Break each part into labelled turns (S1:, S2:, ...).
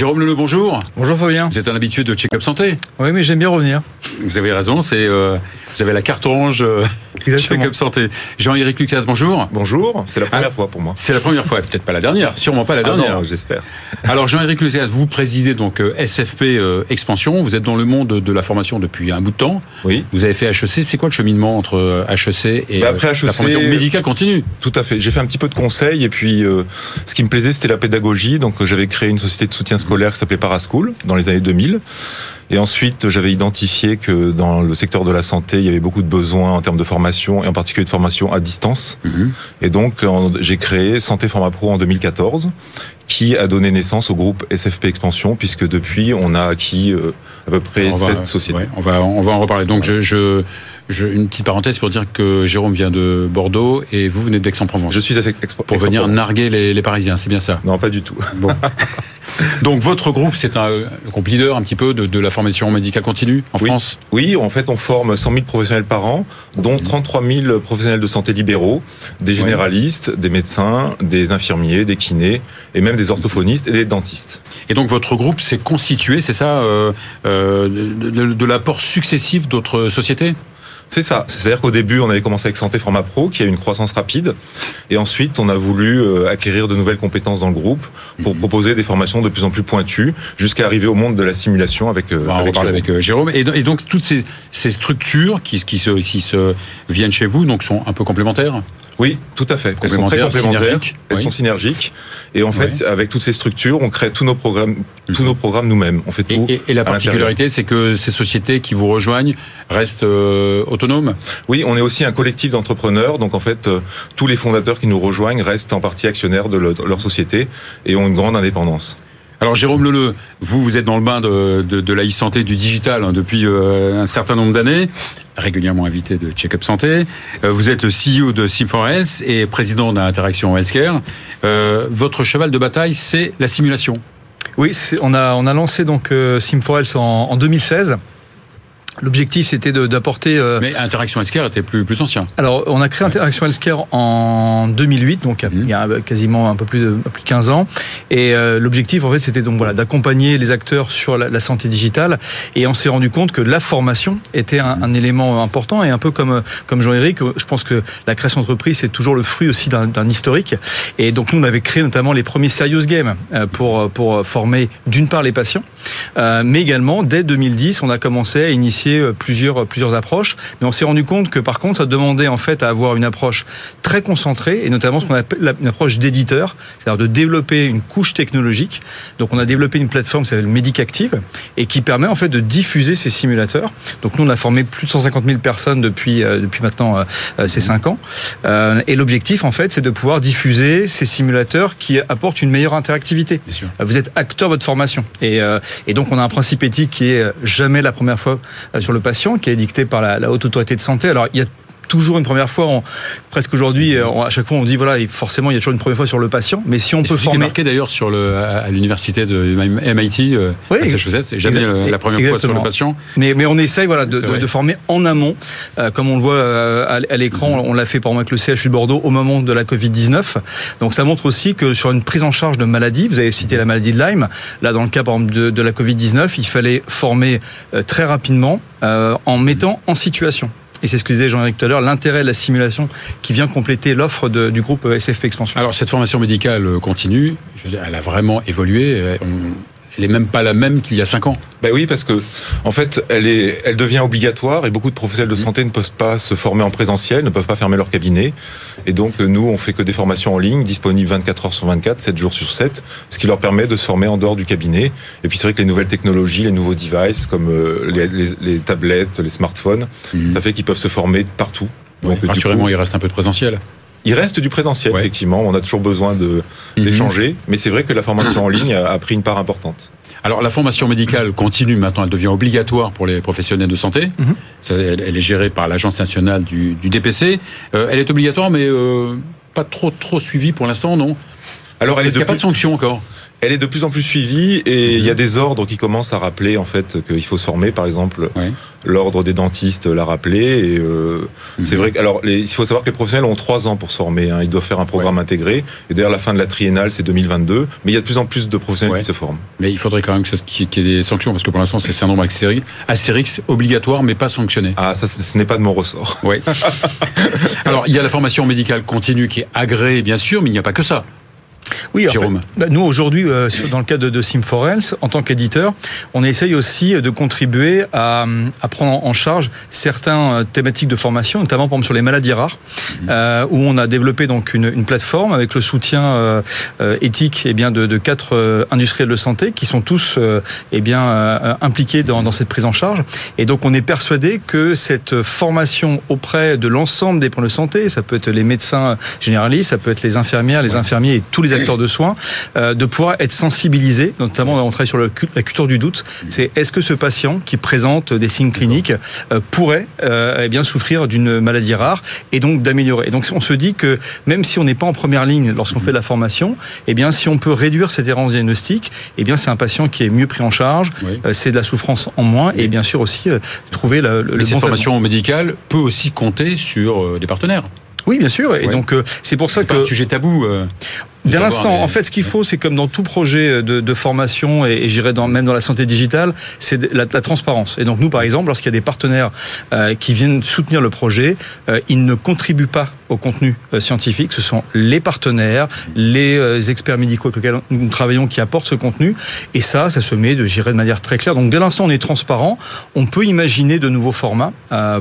S1: Jérôme Leleu, bonjour.
S2: Bonjour Fabien.
S1: Vous êtes un habitué de Check-up Santé.
S2: Oui, mais j'aime bien revenir.
S1: Vous avez raison, c'est euh, vous avez la carte orange euh, Check-up Santé. Jean-Éric Lucas, bonjour.
S3: Bonjour, c'est la première
S1: Ah,
S3: fois pour moi.
S1: C'est la première fois, peut-être pas la dernière, sûrement pas la
S3: Ah
S1: dernière.
S3: non, j'espère.
S1: Alors Jean-Éric Lucas, vous présidez donc euh, SFP euh, Expansion, vous êtes dans le monde de la formation depuis un bout de temps.
S3: Oui,
S1: Vous avez fait HEC, c'est quoi le cheminement entre euh, HEC et
S3: Bah, après
S1: la
S3: HEC,
S1: formation médicale continue?
S3: Tout à fait. J'ai fait un petit peu de conseils et puis euh, ce qui me plaisait c'était la pédagogie. Donc euh, j'avais créé une société de soutien scolaire qui s'appelait Paraschool dans les années 2000. Et ensuite j'avais identifié que dans le secteur de la santé il y avait beaucoup de besoins en termes de formation et en particulier de formation à distance.
S1: Mhm.
S3: Et donc j'ai créé Santé Format Pro en 2014 qui a donné naissance au groupe SFP Expansion puisque depuis on a acquis euh, à peu près sept sociétés.
S1: ouais, on va on va en reparler. Donc je, je, je- une petite parenthèse pour dire que Jérôme vient de Bordeaux et vous venez d'Aix-en-Provence.
S3: Je suis à Expo-
S1: pour venir
S3: Aix-en-Provence.
S1: narguer les, les Parisiens, c'est bien ça?
S3: Non, pas du tout.
S1: Bon. Donc votre groupe, c'est un groupe leader un petit peu de, de la formation médicale continue en
S3: Oui.
S1: France?
S3: Oui, en fait, on forme 100 000 professionnels par an, dont 33 000 professionnels de santé libéraux, des généralistes, des médecins, des infirmiers, des kinés, et même des orthophonistes et des dentistes.
S1: Et donc votre groupe s'est constitué, c'est ça, euh, euh, de, de- de l'apport successif d'autres sociétés?
S3: C'est ça. C'est-à-dire qu'au début, on avait commencé avec Santé Format Pro, qui a une croissance rapide, et ensuite, on a voulu euh, acquérir de nouvelles compétences dans le groupe pour
S1: Mhm.
S3: proposer des formations de plus en plus pointues, jusqu'à arriver au monde de la simulation avec. euh,
S1: On va en
S3: avec
S1: reparler
S3: Jérôme.
S1: avec euh, Jérôme. Et, do- et donc toutes ces, ces structures qui, qui, se, qui se viennent chez vous, donc sont un peu complémentaires?
S3: Oui, tout à fait. Elles sont très
S1: Complémentaires,
S3: Elles
S1: oui.
S3: sont synergiques. Et en fait, avec toutes ces structures, on crée tous nos programmes, tous
S1: Mhm.
S3: nos programmes nous-mêmes. On fait tout.
S1: et- et la particularité, c'est que ces sociétés qui vous rejoignent restent euh, autonomes?
S3: Oui, on est aussi un collectif d'entrepreneurs. Donc en fait, euh, tous les fondateurs qui nous rejoignent restent en partie actionnaires de leur société et ont une grande indépendance.
S1: Alors Jérôme Leleu, vous, vous êtes dans le bain de, de, de la e-santé du digital hein, depuis euh, un certain nombre d'années, régulièrement invité de Check-up Santé. Euh, vous êtes CEO de Sim4Health et président d'Interaction Healthcare. Euh, votre cheval de bataille, c'est la simulation.
S2: Oui, on a, on a lancé donc euh, Sim4Health en, en 2016. L'objectif, c'était d'apporter. euh,
S1: Mais Interaction Healthcare était plus, plus ancien.
S2: alors, on a créé Interaction Healthcare en 2008, donc
S1: Mhm.
S2: il y a quasiment un peu plus de plus de 15 ans. Et euh, l'objectif, en fait, c'était donc voilà d'accompagner les acteurs sur la, la santé digitale. Et on s'est rendu compte que la formation était un, un élément important. Et un peu comme comme Jean-Éric, je pense que la création d'entreprise c'est toujours le fruit aussi d'un d'un historique. Et donc nous, on avait créé notamment les premiers serious games euh, pour pour former d'une part les patients, euh, mais également dès 2010, on a commencé à initier euh, plusieurs plusieurs approches. Mais on s'est rendu compte que par contre, ça demandait en fait à avoir une approche très concentrée et notamment ce qu'on appelle une approche d'éditeur, c'est-à-dire de développer une couche technologique. Donc on a développé une plateforme qui s'appelle Medicactive et qui permet en fait de diffuser ces simulateurs. Donc nous on a formé plus de 150 000 personnes depuis euh, depuis maintenant euh, euh, ces cinq ans. Euh, et l'objectif en fait c'est de pouvoir diffuser ces simulateurs qui apportent une meilleure interactivité. Vous êtes acteur de votre formation. Et, euh, et donc, on a un principe éthique qui est euh, jamais la première fois euh, sur le patient, qui est dicté par la, haute autorité de santé. Toujours une première fois, on- presque aujourd'hui, euh, on- à chaque fois, on dit, voilà, et forcément, il y a toujours une première fois sur le patient. Mais si on
S1: Et
S2: peut former...
S1: marqué d'ailleurs sur le, à à l'université de MIT, euh,
S2: Oui,
S1: Massachusetts, c'est jamais la, première fois sur le patient.
S2: Mais, mais on essaye voilà, de, de- de former en amont, euh, comme on le voit euh, à, à l'écran, on l'a fait par exemple avec le CHU de Bordeaux au moment de la Covid-19. Donc ça montre aussi que sur une prise en charge de maladie, vous avez cité la maladie de Lyme, là dans le cas par exemple de, de la Covid-19, il fallait former euh, très rapidement euh, en mettant en situation. Et c'est ce que disait Jean-Éric tout à l'heure, l'intérêt de la simulation qui vient compléter l'offre du groupe SFP Expansion.
S1: Alors cette formation médicale continue, elle a vraiment évolué. euh, elle est même pas la même qu'il y a cinq ans.
S3: Ben oui, parce que en fait, elle est, elle devient obligatoire et beaucoup de professionnels de santé ne peuvent pas se former en présentiel, ne peuvent pas fermer leur cabinet. Et donc nous, on fait que des formations en ligne, disponibles 24 heures sur 24, 7 jours sur 7, ce qui leur permet de se former en dehors du cabinet. Et puis c'est vrai que les nouvelles technologies, les nouveaux devices comme euh, les, les- les tablettes, les smartphones,
S1: Mhm.
S3: ça fait qu'ils peuvent se former partout. Donc, coup,
S1: il reste un peu de présentiel.
S3: Il reste du présentiel,
S1: Ouais.
S3: effectivement. On a toujours besoin
S1: Mhm.
S3: d'échanger, mais c'est vrai que la formation en ligne a, a pris une part importante.
S1: Alors la formation médicale continue maintenant, elle devient obligatoire pour les professionnels de santé.
S2: Mhm.
S1: Ça, elle, elle est gérée par l'agence nationale du, du DPC. Euh, elle est obligatoire, mais euh, pas trop trop suivie pour l'instant, non? Alors, elle est il n'y a pas de sanction encore
S3: elle est de plus en plus suivie et il y a mhm. des ordres qui commencent à rappeler en fait qu'il faut se former. Par exemple, l'ordre des dentistes l'a rappelé. Et euh, mhm. c'est vrai. Alors, il faut savoir que les professionnels ont trois ans pour se former. Hein. Ils doivent faire un programme intégré. Et d'ailleurs, la fin de la triennale, c'est 2022. Mais il y a de plus en plus de professionnels qui se forment.
S1: Mais il faudrait quand même qu'il y ait des sanctions parce que pour l'instant, c'est un nombre Astérix obligatoire, mais pas sanctionné.
S3: Ah, ça, ce n'est pas de mon ressort.
S1: Oui. Alors, il y a la formation médicale continue qui est agréée, bien sûr, mais il n'y a pas que ça.
S2: Oui, Jérôme. Bah, nous aujourd'hui, euh, dans le cadre de, de sim en tant qu'éditeur, on essaye aussi de contribuer à, prendre en charge certaines euh, thématiques de formation, notamment par exemple sur les maladies rares, mhm. euh, où on a développé donc une, plateforme avec le soutien éthique et eh bien de, de quatre industriels de santé qui sont tous eh bien impliqués dans, dans, cette prise en charge. Et donc on est persuadé que cette formation auprès de l'ensemble des points de santé, ça peut être les médecins généralistes, ça peut être les infirmières, les infirmiers et tous les acteurs de soins, euh, de pouvoir être sensibilisés, notamment on travaille sur la culture du doute. C'est est-ce que ce patient qui présente des signes cliniques euh, pourrait euh, eh bien souffrir d'une maladie rare et donc d'améliorer? Et donc on se dit que même si on n'est pas en première ligne lorsqu'on fait de la formation, eh bien si on peut réduire cette errance diagnostique, eh bien c'est un patient qui est mieux pris en charge, c'est de la souffrance en moins et bien sûr aussi trouver le,
S1: le cette formation médicale peut aussi compter sur des partenaires.
S2: Oui, bien sûr. Et donc c'est pour ça que
S1: pas un sujet tabou.
S2: Dès l'instant, en fait, ce qu'il faut, c'est comme dans tout projet de, de formation, et, et j'irai dans, même dans la santé digitale, c'est la, la, transparence. Et donc nous, par exemple, lorsqu'il y a des partenaires euh, qui viennent soutenir le projet, euh, ils ne contribuent pas au contenu euh, scientifique. Ce sont les partenaires, les euh, experts médicaux avec lesquels nous travaillons qui apportent ce contenu. Et ça, ça se met, de, j'irai de manière très claire. Donc dès l'instant, on est transparent. On peut imaginer de nouveaux formats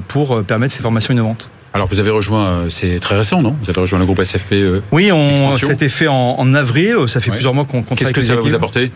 S2: pour permettre ces formations innovantes.
S1: Alors vous avez rejoint, euh, c'est très récent, non? Vous avez rejoint le groupe SFP. Euh,
S2: oui, on s'était fait en, en, avril. Ça fait plusieurs mois qu'on
S1: qu Qu'est-ce que ça va vous apporter?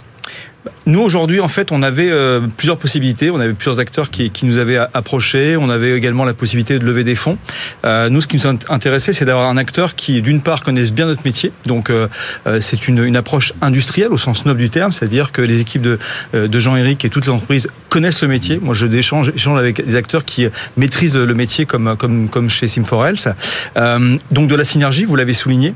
S2: Nous aujourd'hui, en fait, on avait euh, plusieurs possibilités. On avait plusieurs acteurs qui, qui, nous avaient approchés. On avait également la possibilité de lever des fonds. Euh, nous, ce qui nous intéressait, c'est d'avoir un acteur qui, d'une part, connaisse bien notre métier. Donc, euh, euh, c'est une, une, approche industrielle au sens noble du terme, c'est-à-dire que les équipes de, euh, de Jean-Éric et toutes les entreprises connaissent le métier. Moi, je échange, échange avec des acteurs qui maîtrisent le métier, comme comme comme chez Sim4Health. donc, de la synergie, vous l'avez souligné.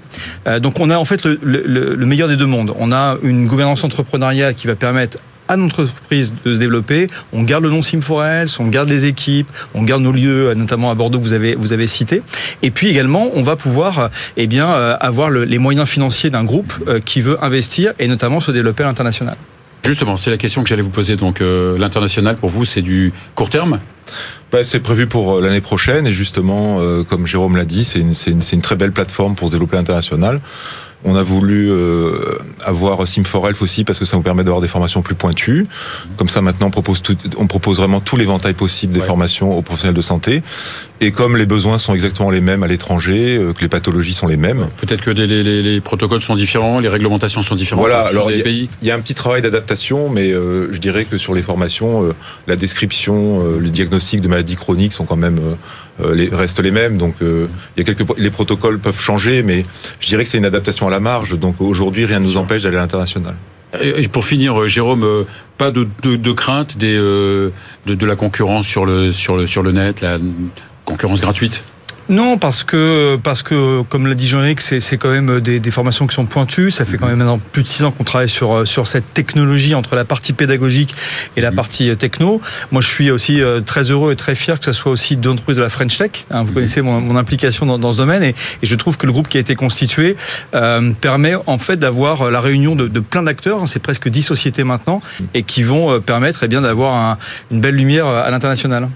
S2: donc, on a en fait le, le, le meilleur des deux mondes. On a une gouvernance entrepreneuriale qui va permettre à notre entreprise de se développer. On garde le nom Sim4Health, on garde les équipes, on garde nos lieux, notamment à Bordeaux que vous avez vous avez cité. Et puis également, on va pouvoir eh bien euh, avoir les moyens financiers d'un groupe euh, qui veut investir et notamment se développer à l'international.
S1: Justement, c'est la question que j'allais vous poser. Donc, euh, l'international pour vous, c'est du court terme?
S3: Bah, c'est prévu pour l'année prochaine et justement, comme Jérôme l'a dit, c'est une, une, une, très belle plateforme pour se développer à l'international. On a voulu euh, avoir Sim4Health aussi parce que ça nous permet d'avoir des formations plus pointues. Comme ça, maintenant, on propose, tout, on propose vraiment tout l'éventail possible des formations aux professionnels de santé. Et comme les besoins sont exactement les mêmes à l'étranger, euh, que les pathologies sont les mêmes.
S1: Peut-être que les, les, les, protocoles sont différents, les réglementations sont différentes.
S3: Voilà, alors il y, y, a un petit travail d'adaptation, mais euh, je dirais que sur les formations, euh, la description, euh, le diagnostic de maladies chroniques sont quand même les, restent les mêmes. Donc il y a quelques les protocoles peuvent changer, mais je dirais que c'est une adaptation à la marge. Donc aujourd'hui, rien ne nous empêche d'aller à l'international.
S1: Et pour finir, Jérôme, pas de, de, de crainte des, de, de, la concurrence sur le, sur le, sur le net, la concurrence gratuite?
S2: Non, parce que, parce que comme l'a dit Jean-Éric, c'est quand même des, des, formations qui sont pointues. Ça fait quand même maintenant plus de six ans qu'on travaille sur, sur cette technologie entre la partie pédagogique et la partie euh, techno. Moi, je suis aussi euh, très heureux et très fier que ce soit aussi deux entreprises de la French Tech. Hein, vous connaissez mon, mon implication dans, dans, ce domaine et, et, je trouve que le groupe qui a été constitué euh, permet en fait d'avoir la réunion de, de plein d'acteurs. Hein, c'est presque dix sociétés maintenant et qui vont euh, permettre eh bien d'avoir un, une belle lumière à l'international.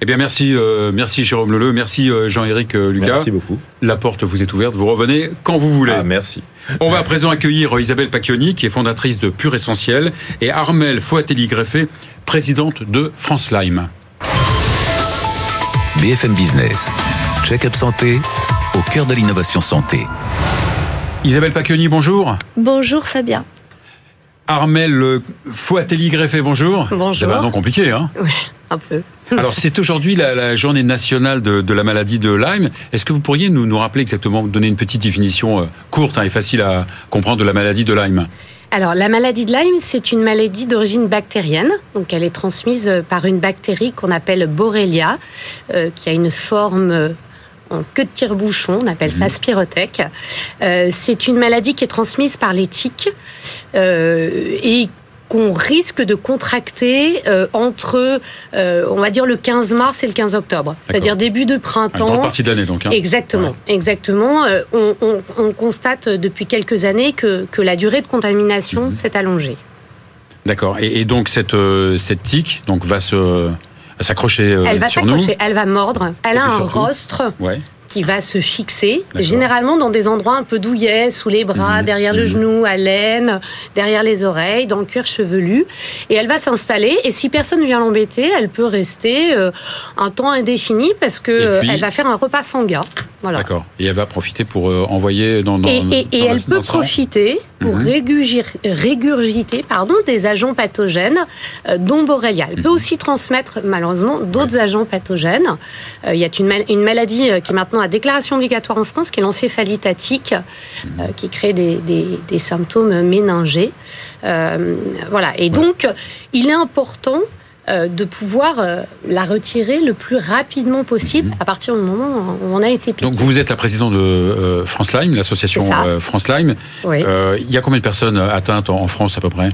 S1: Eh bien, merci, euh, merci Jérôme Leleu, merci euh, Jean-Éric euh, Lucas.
S3: Merci beaucoup.
S1: La porte vous est ouverte, vous revenez quand vous voulez.
S3: Ah, merci.
S1: On va à présent accueillir Isabelle Pacchioni, qui est fondatrice de Pure Essentiel, et Armel Fouatelli-Greffé, présidente de France Lyme.
S4: BFM Business, check-up santé, au cœur de l'innovation santé.
S1: Isabelle Pacchioni, bonjour.
S5: Bonjour Fabien.
S1: Armel Fouatelli-Greffé, bonjour.
S5: Bonjour.
S1: C'est un nom compliqué, hein
S5: Oui, un peu.
S1: Alors c'est aujourd'hui la, la, journée nationale de, de la maladie de Lyme. Est-ce que vous pourriez nous, nous rappeler exactement, donner une petite définition euh, courte hein, et facile à comprendre de la maladie de Lyme?
S5: Alors, la maladie de Lyme, c'est une maladie d'origine bactérienne. Donc, elle est transmise par une bactérie qu'on appelle Borrelia, euh, qui a une forme en queue de tire-bouchon, on appelle ça
S1: Mhm.
S5: spirothèque. Euh, c'est une maladie qui est transmise par les tiques euh, et qu'on risque de contracter euh, entre, euh, on va dire, le 15 mars et le 15 octobre, c'est-à-dire début de
S1: Une
S5: printemps.
S1: grande partie de l'année, donc. hein.
S5: Exactement, exactement. Euh, on, on- on constate depuis quelques années que, que la durée de contamination
S1: Mhm.
S5: s'est allongée.
S1: D'accord. Et, et donc, cette, cette tique donc, va se s'accrocher euh,
S5: elle va
S1: sur nous.
S5: s'accrocher, elle va mordre. Elle a un rostre
S1: Ouais.
S5: Qui va se fixer, généralement dans des endroits un peu douillets, sous les bras,
S1: Mhm,
S5: derrière le
S1: mhm.
S5: genou, à l'aine, derrière les oreilles, dans le cuir chevelu. Et elle va s'installer. Et si personne vient l'embêter, elle peut rester euh, un temps indéfini parce que euh,
S1: puis-
S5: elle va faire un repas sanguin. Voilà.
S1: D'accord. Et elle va profiter pour euh, envoyer dans, dans
S5: Et, et- et
S1: dans
S5: elle peut profiter pour
S1: Mhm.
S5: régurgiter pardon, des agents pathogènes, euh, dont Borrelia. Elle peut aussi transmettre malheureusement d'autres agents pathogènes. Il y a une, mal- une maladie qui est maintenant à déclaration obligatoire en France, qui est
S1: Mhm.
S5: euh, qui crée des, des- des symptômes méningés. Euh, voilà. Et donc, il est important de pouvoir euh, la retirer le plus rapidement possible
S1: Mhm.
S5: à partir du moment où on a été piqué.
S1: Donc, vous êtes la présidente de euh, France Lyme, l'association euh, France Lyme.
S5: Oui.
S1: Euh, il y a combien de personnes atteintes en, France à peu près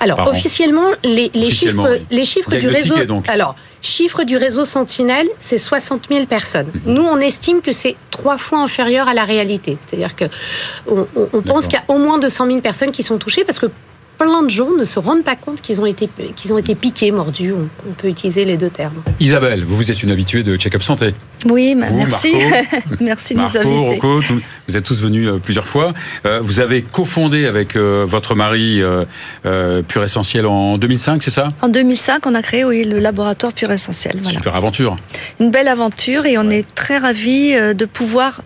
S5: Alors officiellement, les, les
S1: Officiellement,
S5: chiffres,
S1: oui.
S5: les chiffres du réseau.
S1: donc.
S5: Alors, chiffre du réseau Sentinelle, c'est 60 000 personnes.
S1: Mhm.
S5: Nous, on estime que c'est trois fois inférieur à la réalité. C'est-à-dire que on, on- on pense qu'il y a au moins 200 000 personnes qui sont touchées parce que plein de gens ne se rendent pas compte qu'ils ont été qu'ils ont été piqués, mordus. On, on peut utiliser les deux termes.
S1: Isabelle, vous, vous êtes une habituée de Check-up Santé.
S6: Oui, bah,
S1: Vous,
S6: merci.
S1: Marco,
S6: merci de nous
S1: Marco,
S6: inviter.
S1: Rocco, tout- vous êtes tous venus euh, plusieurs fois. Euh, vous avez cofondé avec euh, votre mari euh, euh, Pure Essentiel en 2005, c'est ça?
S6: En 2005, on a créé oui, le laboratoire Pure Essentiel. Voilà.
S1: Super aventure.
S6: Une belle aventure et on est très ravis euh, de pouvoir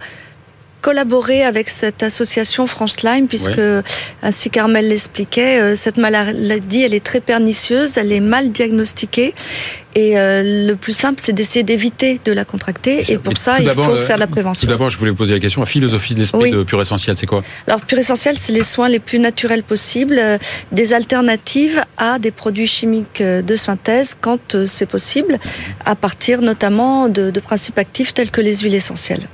S6: collaborer avec cette association France Lyme puisque, ainsi qu'Armel l'expliquait, euh, cette maladie, elle est très pernicieuse, elle est mal diagnostiquée et euh, le plus simple, c'est d'essayer d'éviter de la contracter et pour
S1: Et
S6: ça,
S1: tout
S6: il faut
S1: euh,
S6: faire de la
S1: Tout
S6: prévention.
S1: d'abord, je voulais vous poser la question, la philosophie de l'esprit
S6: Oui.
S1: de Pure Essentiel, c'est quoi?
S6: Alors, Pure Essentiel, c'est les soins les plus naturels possibles, euh, des alternatives à des produits chimiques de synthèse quand euh, c'est possible, à partir notamment de, de principes actifs tels que les huiles essentielles.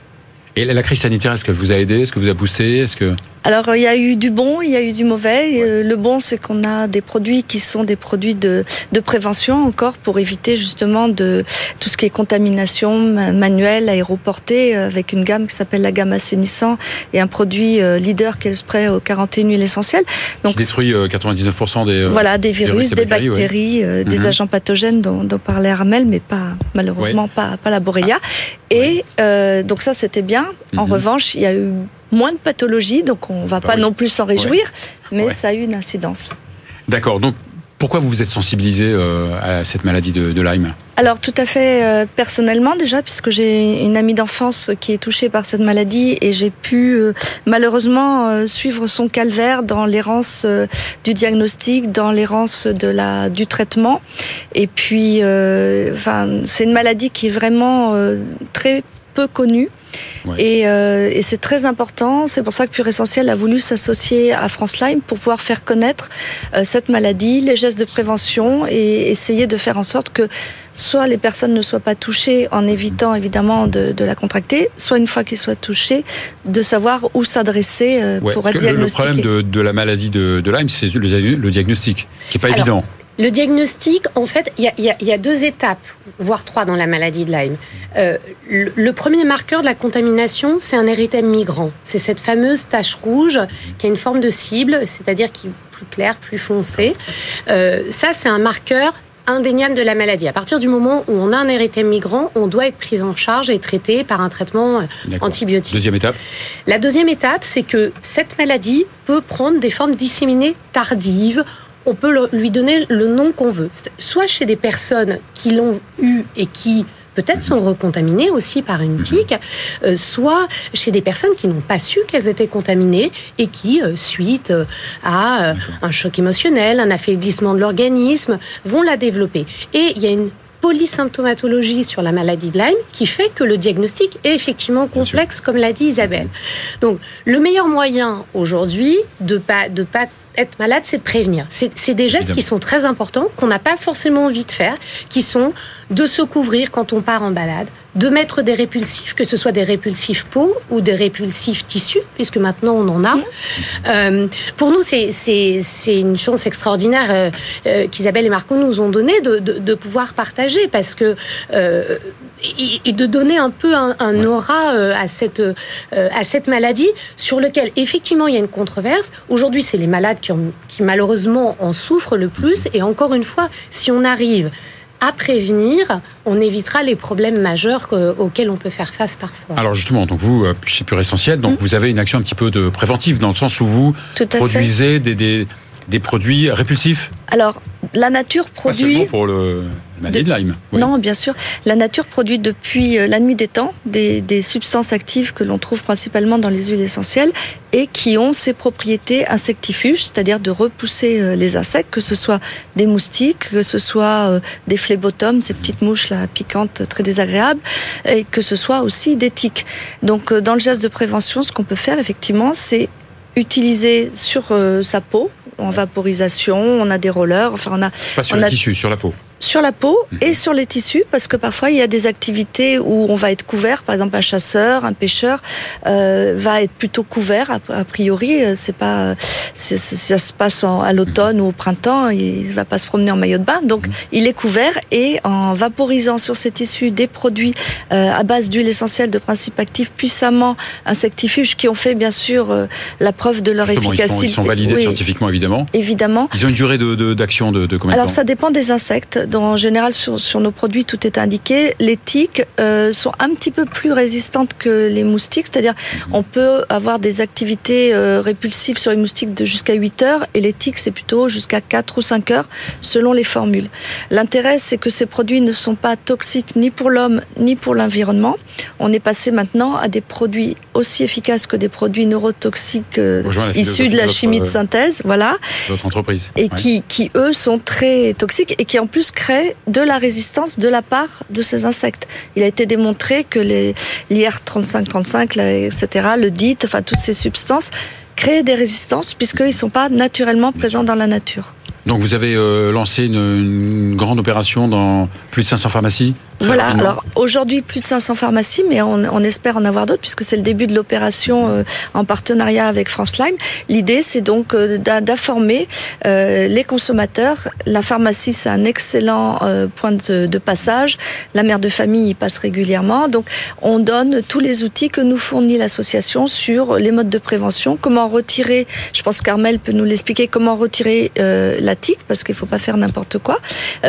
S1: Et la crise sanitaire, est-ce qu'elle vous a aidé? Est-ce que vous a poussé? Que
S6: Alors, il y a eu du bon, il y a eu du mauvais. Et, euh, Le bon, c'est qu'on a des produits qui sont des produits de, de prévention encore pour éviter justement de tout ce qui est contamination ma- manuelle, aéroportée, euh, avec une gamme qui s'appelle la gamme assainissant et un produit euh, leader qui est le spray aux 41 huiles essentielles.
S1: qui détruit euh, 99% des...
S6: Voilà, des virus, des
S1: bactéries, ouais.
S6: euh, des
S1: Mhm.
S6: agents pathogènes dont, dont parlait Armel, mais pas malheureusement pas, pas la Borrelia. Et euh, donc ça, c'était bien. En
S1: Mhm.
S6: revanche, il y a eu moins de pathologies, donc on va
S1: Bah
S6: pas
S1: oui.
S6: non plus s'en réjouir, mais
S1: Ouais.
S6: ça a eu une incidence.
S1: D'accord, donc pourquoi vous vous êtes sensibilisé euh, à cette maladie de, de Lyme?
S6: Alors tout à fait euh, personnellement déjà, puisque j'ai une amie d'enfance qui est touchée par cette maladie et j'ai pu euh, malheureusement suivre son calvaire dans l'errance du diagnostic, dans l'errance de la du traitement. Et puis, enfin, c'est une maladie qui est vraiment très peu connue.
S1: Ouais.
S6: Et, euh, et c'est très important. C'est pour ça que Pure Essentiel a voulu s'associer à France Lyme pour pouvoir faire connaître euh, cette maladie, les gestes de prévention et essayer de faire en sorte que soit les personnes ne soient pas touchées en évitant évidemment de, de la contracter, soit une fois qu'ils soient touchés, de savoir où s'adresser euh,
S1: Ouais,
S6: pour être
S1: que le- le
S6: diagnostiqué.
S1: problème de, de la maladie de, de Lyme, c'est le, le diagnostic, qui est pas
S5: Alors,
S1: évident.
S5: Le diagnostic, en fait, il y a, y y deux étapes, voire trois dans la maladie de Lyme. Euh, le, le premier marqueur de la contamination, c'est un érythème migrant. C'est cette fameuse tache rouge qui a une forme de cible, c'est-à-dire qui est plus claire, plus foncée. Euh, ça, c'est un marqueur indéniable de la maladie. À partir du moment où on a un érythème migrant, on doit être pris en charge et traité par un traitement euh, antibiotique.
S1: Deuxième étape,
S5: La deuxième étape, c'est que cette maladie peut prendre des formes disséminées tardives. On peut le- lui donner le nom qu'on veut. Soit chez des personnes qui l'ont eu et qui peut-être sont recontaminées aussi par une tique, euh, soit chez des personnes qui n'ont pas su qu'elles étaient contaminées et qui, euh, suite euh, à un choc émotionnel, un affaiblissement de l'organisme, vont la développer. Et il y a une polysymptomatologie sur la maladie de Lyme qui fait que le diagnostic est effectivement complexe, comme l'a dit Isabelle. Donc, le meilleur moyen aujourd'hui de pas de pas être malade, c'est de prévenir. C'est des gestes qui sont très importants, qu'on n'a pas forcément envie de faire, qui sont de se couvrir quand on part en balade, de mettre des répulsifs, que ce soit des répulsifs peau ou des répulsifs tissus, puisque maintenant on en a. Mmh. Euh, pour nous, c'est une chance extraordinaire euh, euh, qu'Isabelle et Marco nous ont donné de, de, de pouvoir partager, parce que euh, et, de donner un peu un, un aura euh, à cette à cette maladie sur lequel effectivement il y a une controverse. Aujourd'hui, c'est les malades qui, ont, qui malheureusement en souffrent le plus, et encore une fois, si on arrive à prévenir, on évitera les problèmes majeurs auxquels on peut faire face parfois.
S1: Alors justement, donc vous, euh, chez Pure Essentiel, donc mm. vous avez une action un petit peu de préventive dans le sens où vous produisez des, des, des produits répulsifs
S6: Alors, la nature produit.
S1: Pas pour le maladie de Lyme.
S6: Non, bien sûr. La nature produit depuis euh, la nuit des temps des, des substances actives que l'on trouve principalement dans les huiles essentielles et qui ont ces propriétés insectifuges, c'est-à-dire de repousser euh, les insectes, que ce soit des moustiques, que ce soit euh, des phlébotomes, ces petites mouches là piquantes très désagréables, et que ce soit aussi des tiques. Donc, dans le geste de prévention, ce qu'on peut faire effectivement, c'est utiliser sur sa peau en vaporisation, on a des rollers, enfin on a...
S1: Pas sur
S6: on
S1: le tissu, sur la peau
S6: sur la peau mhm. et sur les tissus parce que parfois il y a des activités où on va être couvert. Par exemple un chasseur un pêcheur euh, va être plutôt couvert a, priori. Euh, c'est pas ça se passe à l'automne mhm. ou au printemps. Il va pas se promener en maillot de bain. Donc mhm. il est couvert et en vaporisant sur ces tissus des produits euh, à base d'huile essentielle de principes actifs puissamment insectifuges qui ont fait bien sûr euh, la preuve de leur efficacité
S1: ils sont, validés scientifiquement évidemment.
S6: Évidemment.
S1: Ils ont une durée d'action de, de, de, combien
S6: alors ça dépend des insectes en général, sur, sur, nos produits, tout est indiqué. Les tiques euh, sont un petit peu plus résistantes que les moustiques, c'est-à-dire mhm. on peut avoir des activités euh, répulsives sur les moustiques de jusqu'à 8 heures et les tiques, c'est plutôt jusqu'à 4 ou 5 heures selon les formules. L'intérêt, c'est que ces produits ne sont pas toxiques ni pour l'homme ni pour l'environnement. On est passé maintenant à des produits aussi efficaces que des produits neurotoxiques euh, issus de la chimie de synthèse, voilà.
S1: D'autres entreprises.
S6: Et qui, qui, eux, sont très toxiques et qui en plus créent de la résistance de la part de ces insectes. Il a été démontré que les l'IR3535, etc., le DIT, enfin toutes ces substances créent des résistances puisqu'ils ne sont pas naturellement présents dans la nature.
S1: Donc vous avez euh, lancé une, grande opération dans plus de 500 pharmacies?
S6: Voilà, alors aujourd'hui plus de 500 pharmacies, mais on, on espère en avoir d'autres puisque c'est le début de l'opération euh, en partenariat avec France Lyme. L'idée c'est donc euh, d'informer euh, les consommateurs. La pharmacie c'est un excellent point de, de, passage. La mère de famille y passe régulièrement. Donc on donne tous les outils que nous fournit l'association sur les modes de prévention, comment retirer, je pense qu'Armel peut nous l'expliquer, comment retirer la tique parce qu'il faut pas faire n'importe quoi,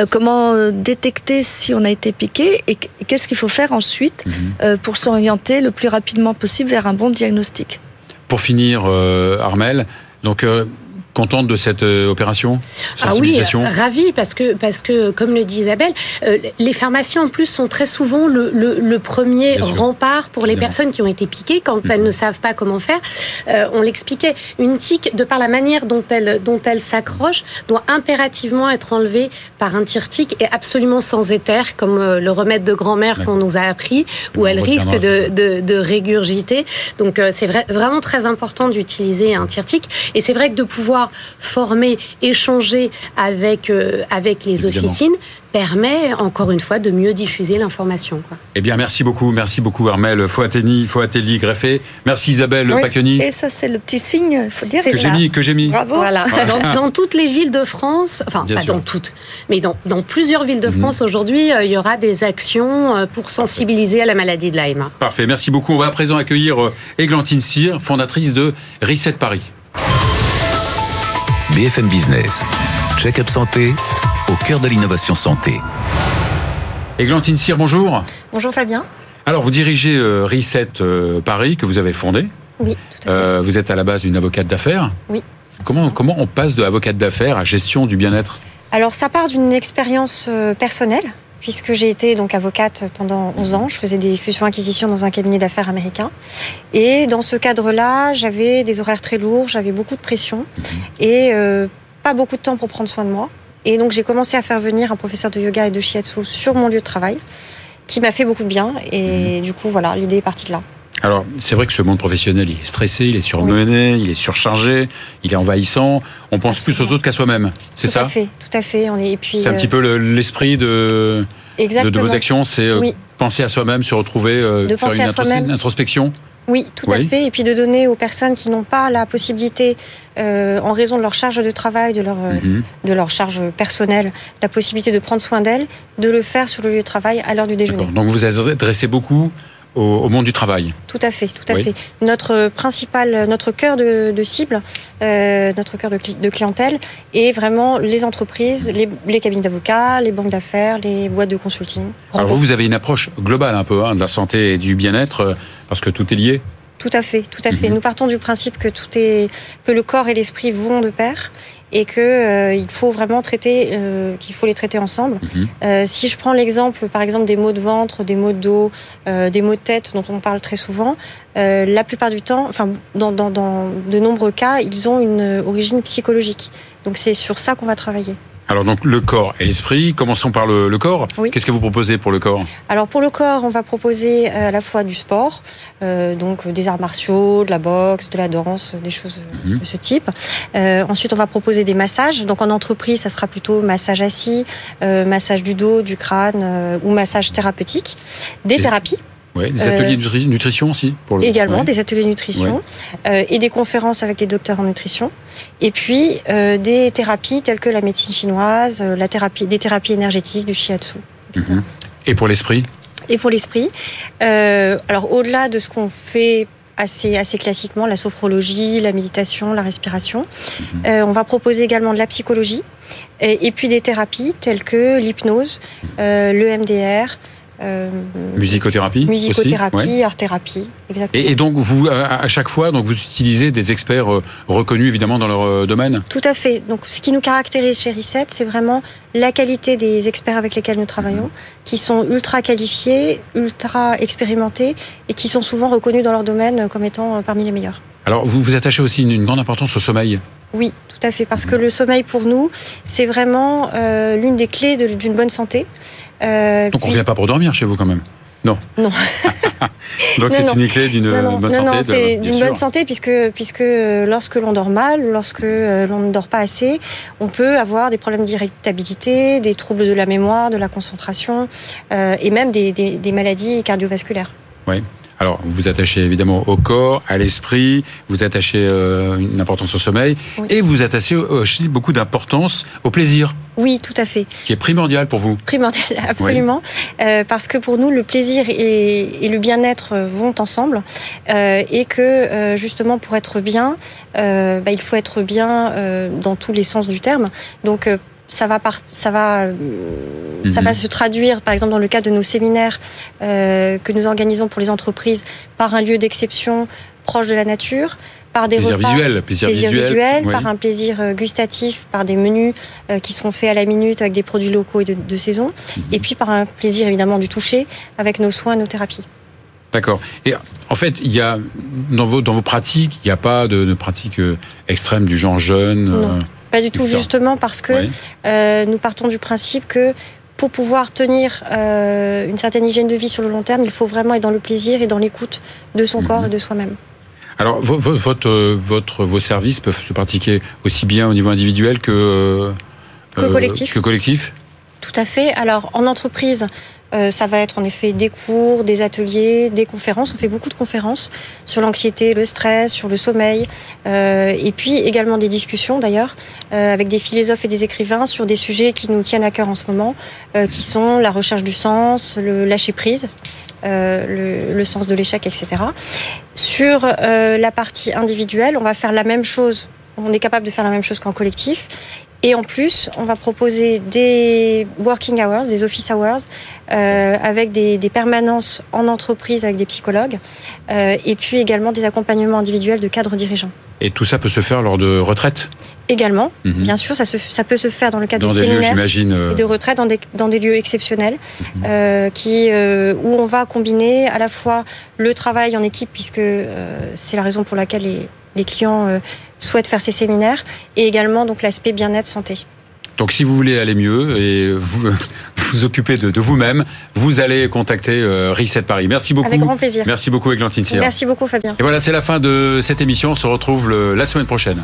S6: comment détecter si on a été piqué et qu'est-ce qu'il faut faire ensuite mhm. euh, pour s'orienter le plus rapidement possible vers un bon diagnostic?
S1: Pour finir, euh, Armel, donc euh, contente de cette euh, opération
S5: Ah oui, ravie parce que parce que comme le dit Isabelle, euh, les pharmaciens en plus sont très souvent le, le, le premier rempart pour les personnes qui ont été piquées quand elles ne savent pas comment faire. Euh, on l'expliquait, une tique de par la manière dont elle dont elle s'accroche doit impérativement être enlevée par un tire-tique et absolument sans éther comme le remède de grand-mère qu'on nous a appris où elle risque de, de, de, régurgiter. Donc c'est vrai, vraiment très important d'utiliser un tire-tique et c'est vrai que de pouvoir former, échanger avec, euh, avec les officines permet encore une fois de mieux diffuser l'information.
S1: Eh bien, merci beaucoup, merci beaucoup Armel Foateni, Foatelli, Greffé. Merci Isabelle oui,
S6: Et ça, c'est le petit signe, il faut dire.
S1: Que j'ai mis, que j'ai mis.
S6: Bravo.
S5: Voilà. Dans, toutes les villes de France, enfin pas dans toutes, mais dans, dans plusieurs villes de mhm. France aujourd'hui, euh, il y aura des actions euh, pour sensibiliser à la maladie de Lyme.
S1: Parfait, merci beaucoup. On va à présent accueillir Églantine Cyr, fondatrice de Reset Paris.
S4: BFM Business. Check-up santé au cœur de l'innovation santé.
S1: Églantine Cyr, bonjour.
S7: Bonjour Fabien.
S1: Alors, vous dirigez euh, Reset euh, Paris, que vous avez fondé.
S7: Oui, tout à fait. Euh,
S1: vous êtes à la base d'une avocate d'affaires.
S7: Oui.
S1: Comment, comment on passe de avocate d'affaires à gestion du bien-être?
S7: Alors, ça part d'une expérience personnelle puisque j'ai été donc avocate pendant 11 ans. Je faisais des fusions-acquisitions dans un cabinet d'affaires américain. Et dans ce cadre-là, j'avais des horaires très lourds, j'avais beaucoup de pression et euh, pas beaucoup de temps pour prendre soin de moi. Et donc j'ai commencé à faire venir un professeur de yoga et de shiatsu sur mon lieu de travail, qui m'a fait beaucoup de bien. Et du coup, voilà, l'idée est partie de là.
S1: Alors, c'est vrai que ce monde professionnel, il est stressé, il est surmené, il est surchargé, il est envahissant. On pense plus aux autres qu'à soi-même. C'est
S7: Tout
S1: ça
S7: à fait, tout à fait. On est, et puis,
S1: C'est un
S7: euh,
S1: petit peu le- l'esprit de, de, de vos actions, c'est euh,
S7: Oui.
S1: penser à soi-même, se retrouver, euh,
S7: De
S1: faire une intros- introspection.
S7: Oui, tout
S1: Oui.
S7: à fait. Et puis de donner aux personnes qui n'ont pas la possibilité, euh, en raison de leur charge de travail, de leur, euh,
S1: Mhm.
S7: de leur charge personnelle, la possibilité de prendre soin d'elles, de le faire sur le lieu de travail à l'heure du déjeuner.
S1: Donc vous vous adressez beaucoup au, au monde du travail.
S7: Tout à fait, tout à
S1: Oui.
S7: fait. Notre principal, notre cœur de, de cible, euh, notre cœur de, cli- de clientèle est vraiment les entreprises, les, les cabines d'avocats, les banques d'affaires, les boîtes de consulting.
S1: Alors vous, vous avez une approche globale un peu hein, de la santé et du bien-être, euh, parce que tout est lié.
S7: Tout à fait, tout à fait.
S1: Mhm.
S7: Nous partons du principe que tout est, que le corps et l'esprit vont de pair et que euh, il faut vraiment traiter, euh, qu'il faut les traiter ensemble.
S1: Mhm.
S7: Euh, si je prends l'exemple, par exemple, des maux de ventre, des maux de dos, euh, des maux de tête dont on parle très souvent, euh, la plupart du temps, enfin, dans, dans, dans de nombreux cas, ils ont une origine psychologique. Donc c'est sur ça qu'on va travailler.
S1: Alors donc le corps et l'esprit, commençons par le, le corps.
S7: Oui.
S1: Qu'est-ce que vous proposez pour le corps?
S7: Alors pour le corps, on va proposer euh, à la fois du sport, euh, donc des arts martiaux, de la boxe, de la danse, des choses
S1: Mhm.
S7: de ce type. Euh, ensuite, on va proposer des massages. Donc en entreprise, ça sera plutôt massage assis, euh, massage du dos, du crâne euh, ou massage thérapeutique. Des
S1: Et-
S7: thérapies
S1: Ouais, Des
S7: Euh,
S1: ateliers de nutri- nutrition aussi pour le...
S7: également,
S1: ouais.
S7: des ateliers de nutrition euh, et des conférences avec des docteurs en nutrition. Et puis euh, des thérapies telles que la médecine chinoise, euh, la thérapie, des thérapies énergétiques, du shiatsu. etc.
S1: Mhm. Et pour l'esprit?
S7: Et pour l'esprit. Euh, alors au-delà de ce qu'on fait assez, assez classiquement, la sophrologie, la méditation, la respiration,
S1: Mhm.
S7: euh, on va proposer également de la psychologie et, et puis des thérapies telles que l'hypnose, euh, le MDR, euh,
S1: Musicothérapie aussi
S7: musicothérapie,
S1: Ouais.
S7: art-thérapie, exactement.
S1: Et, et donc vous, à, à chaque fois, donc vous utilisez des experts euh, reconnus évidemment dans leur euh, domaine.
S7: Tout à fait. Donc, ce qui nous caractérise chez Reset, c'est vraiment la qualité des experts avec lesquels nous travaillons, qui sont ultra qualifiés, ultra expérimentés et qui sont souvent reconnus dans leur domaine comme étant euh, parmi les meilleurs.
S1: Alors vous vous attachez aussi une, une grande importance au sommeil.
S7: Oui, tout à fait. Parce que le sommeil, pour nous, c'est vraiment euh, l'une des clés de- d'une bonne santé. Euh,
S1: Donc on
S7: puis-
S1: vient pas pour dormir chez vous quand même. Non.
S7: Non.
S1: donc c'est une clé d'une bonne santé.
S7: non, c'est d'une bonne santé puisque puisque euh, lorsque l'on dort mal, lorsque euh, l'on ne dort pas assez, on peut avoir des problèmes d'irritabilité, des troubles de la mémoire, de la concentration euh, et même des, des, des maladies cardiovasculaires.
S1: Alors vous vous attachez évidemment au corps, à l'esprit, vous attachez euh, une importance au sommeil
S7: Oui.
S1: et vous attachez aussi beaucoup d'importance au plaisir,
S7: Oui, tout à fait.
S1: qui est primordial pour vous.
S7: Primordial, absolument. Euh, parce que pour nous, le plaisir et, et le bien-être euh, vont ensemble. Euh, et que, euh, justement, pour être bien, bah, il faut être bien dans tous les sens du terme. Donc, ça va, par, ça, va, euh, ça
S1: Mhm.
S7: va se traduire, par exemple, dans le cadre de nos séminaires euh, que nous organisons pour les entreprises, par un lieu d'exception proche de la nature, par des
S1: Plaisir
S7: repas
S1: visuel, plaisir,
S7: plaisir
S1: visuel,
S7: visuel,
S1: oui.
S7: par un plaisir euh, gustatif, par des menus qui sont faits à la minute avec des produits locaux et de, de saison,
S1: Mhm.
S7: et puis par un plaisir évidemment du toucher avec nos soins, nos thérapies.
S1: D'accord. Et en fait, il y a dans vos dans vos pratiques, il n'y a pas de, de pratiques extrêmes du genre jeune.
S7: Pas du tout, justement parce que euh, nous partons du principe que pour pouvoir tenir euh, une certaine hygiène de vie sur le long terme, il faut vraiment être dans le plaisir et dans l'écoute de son
S1: Mhm.
S7: corps et de soi-même.
S1: Alors, votre, euh, votre, vos services peuvent se pratiquer aussi bien au niveau individuel que, euh,
S7: Que collectif.
S1: que collectif?
S7: Tout à fait. Alors en entreprise, euh, ça va être en effet des cours, des ateliers, des conférences. On fait beaucoup de conférences sur l'anxiété, le stress, sur le sommeil, euh, et puis également des discussions d'ailleurs euh, avec des philosophes et des écrivains sur des sujets qui nous tiennent à cœur en ce moment, qui sont la recherche du sens, le lâcher prise. le, sens de l'échec, etc. Sur la partie individuelle, on va faire la même chose. On est capable de faire la même chose qu'en collectif. Et en plus, on va proposer des working hours, des office hours, euh, avec des, des permanences en entreprise avec des psychologues, euh, et puis également des accompagnements individuels de cadres dirigeants.
S1: Et tout ça peut se faire lors de retraites
S7: Également,
S1: Mhm.
S7: bien sûr, ça, se, ça peut se faire dans le cadre
S1: Dans
S7: de
S1: des lieux,
S7: séminaires
S1: euh,
S7: et de retraite dans des, dans des lieux exceptionnels,
S1: Mhm.
S7: euh, qui, euh, où on va combiner à la fois le travail en équipe, puisque euh, c'est la raison pour laquelle les, les clients euh, souhaitent faire ces séminaires, et également donc l'aspect bien-être santé.
S1: Donc, si vous voulez aller mieux et vous, vous occuper de, de vous-même, vous allez contacter euh, Reset Paris. Merci beaucoup.
S7: Avec grand plaisir.
S1: Merci beaucoup, Églantine.
S7: Merci beaucoup, Fabien.
S1: Et voilà, c'est la fin de cette émission. On se retrouve le- la semaine prochaine.